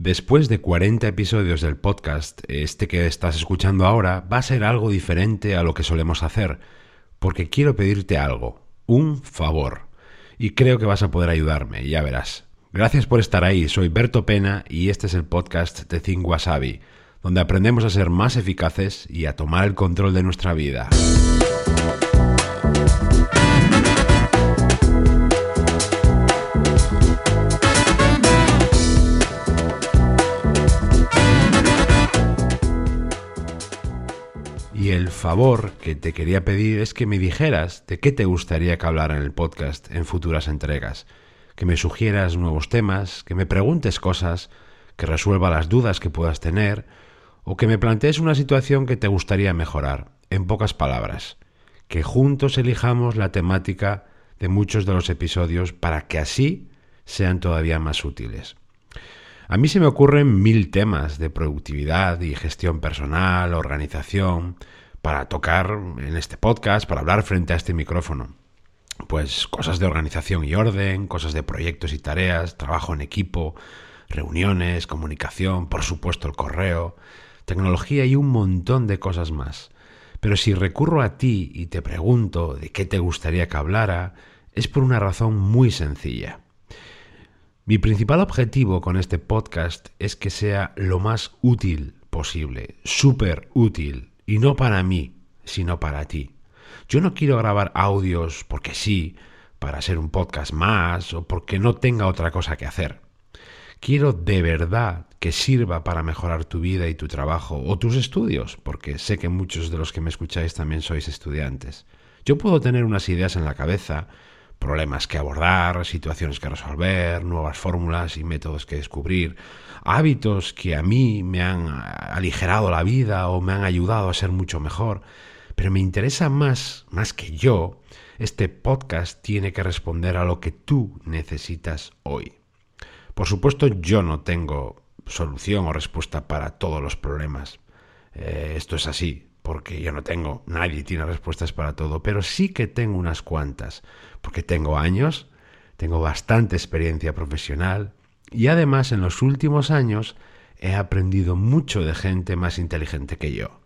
Después de 40 episodios del podcast, este que estás escuchando ahora va a ser algo diferente a lo que solemos hacer, porque quiero pedirte algo, un favor. Y creo que vas a poder ayudarme, ya verás. Gracias por estar ahí, soy Berto Pena y este es el podcast de Think Wasabi, donde aprendemos a ser más eficaces y a tomar el control de nuestra vida. Y el favor que te quería pedir es que me dijeras de qué te gustaría que hablara en el podcast en futuras entregas, que me sugieras nuevos temas, que me preguntes cosas, que resuelva las dudas que puedas tener, o que me plantees una situación que te gustaría mejorar, en pocas palabras, que juntos elijamos la temática de muchos de los episodios para que así sean todavía más útiles. A mí se me ocurren mil temas de productividad y gestión personal, organización, para tocar en este podcast, para hablar frente a este micrófono. Pues cosas de organización y orden, cosas de proyectos y tareas, trabajo en equipo, reuniones, comunicación, por supuesto el correo, tecnología y un montón de cosas más. Pero si recurro a ti y te pregunto de qué te gustaría que hablara, es por una razón muy sencilla. Mi principal objetivo con este podcast es que sea lo más útil posible, súper útil, y no para mí, sino para ti. Yo no quiero grabar audios porque sí, para ser un podcast más o porque no tenga otra cosa que hacer. Quiero de verdad que sirva para mejorar tu vida y tu trabajo o tus estudios, porque sé que muchos de los que me escucháis también sois estudiantes. Yo puedo tener unas ideas en la cabeza problemas que abordar, situaciones que resolver, nuevas fórmulas y métodos que descubrir, hábitos que a mí me han aligerado la vida o me han ayudado a ser mucho mejor. Pero me interesa más, más que yo, este podcast tiene que responder a lo que tú necesitas hoy. Por supuesto, yo no tengo solución o respuesta para todos los problemas. Eh, esto es así, porque yo no tengo, nadie tiene respuestas para todo, pero sí que tengo unas cuantas, porque tengo años, tengo bastante experiencia profesional y además en los últimos años he aprendido mucho de gente más inteligente que yo.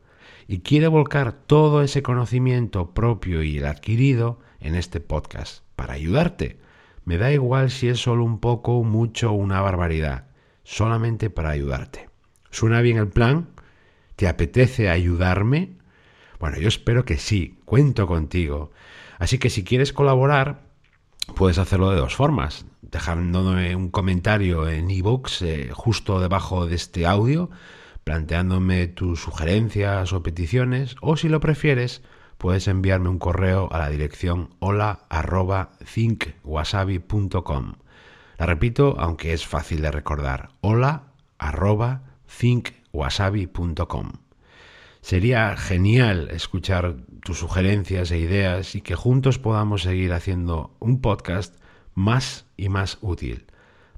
Y quiero volcar todo ese conocimiento propio y el adquirido en este podcast para ayudarte. Me da igual si es solo un poco, mucho o una barbaridad, solamente para ayudarte. ¿Suena bien el plan? ¿Te apetece ayudarme? Bueno, yo espero que sí, cuento contigo. Así que si quieres colaborar, puedes hacerlo de dos formas. Dejándome un comentario en ebooks eh, justo debajo de este audio, planteándome tus sugerencias o peticiones, o si lo prefieres, puedes enviarme un correo a la dirección hola thinkwasabi.com. La repito, aunque es fácil de recordar, hola thinkwasabi.com. Sería genial escuchar tus sugerencias e ideas y que juntos podamos seguir haciendo un podcast más y más útil.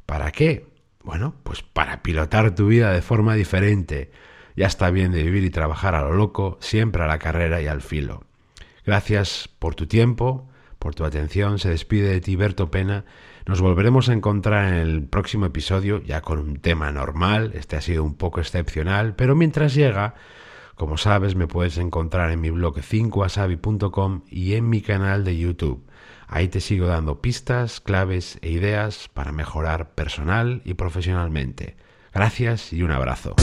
¿Para qué? Bueno, pues para pilotar tu vida de forma diferente. Ya está bien de vivir y trabajar a lo loco, siempre a la carrera y al filo. Gracias por tu tiempo, por tu atención. Se despide de ti Berto Pena. Nos volveremos a encontrar en el próximo episodio, ya con un tema normal. Este ha sido un poco excepcional, pero mientras llega, como sabes, me puedes encontrar en mi blog 5asabi.com y en mi canal de YouTube. Ahí te sigo dando pistas, claves e ideas para mejorar personal y profesionalmente. Gracias y un abrazo.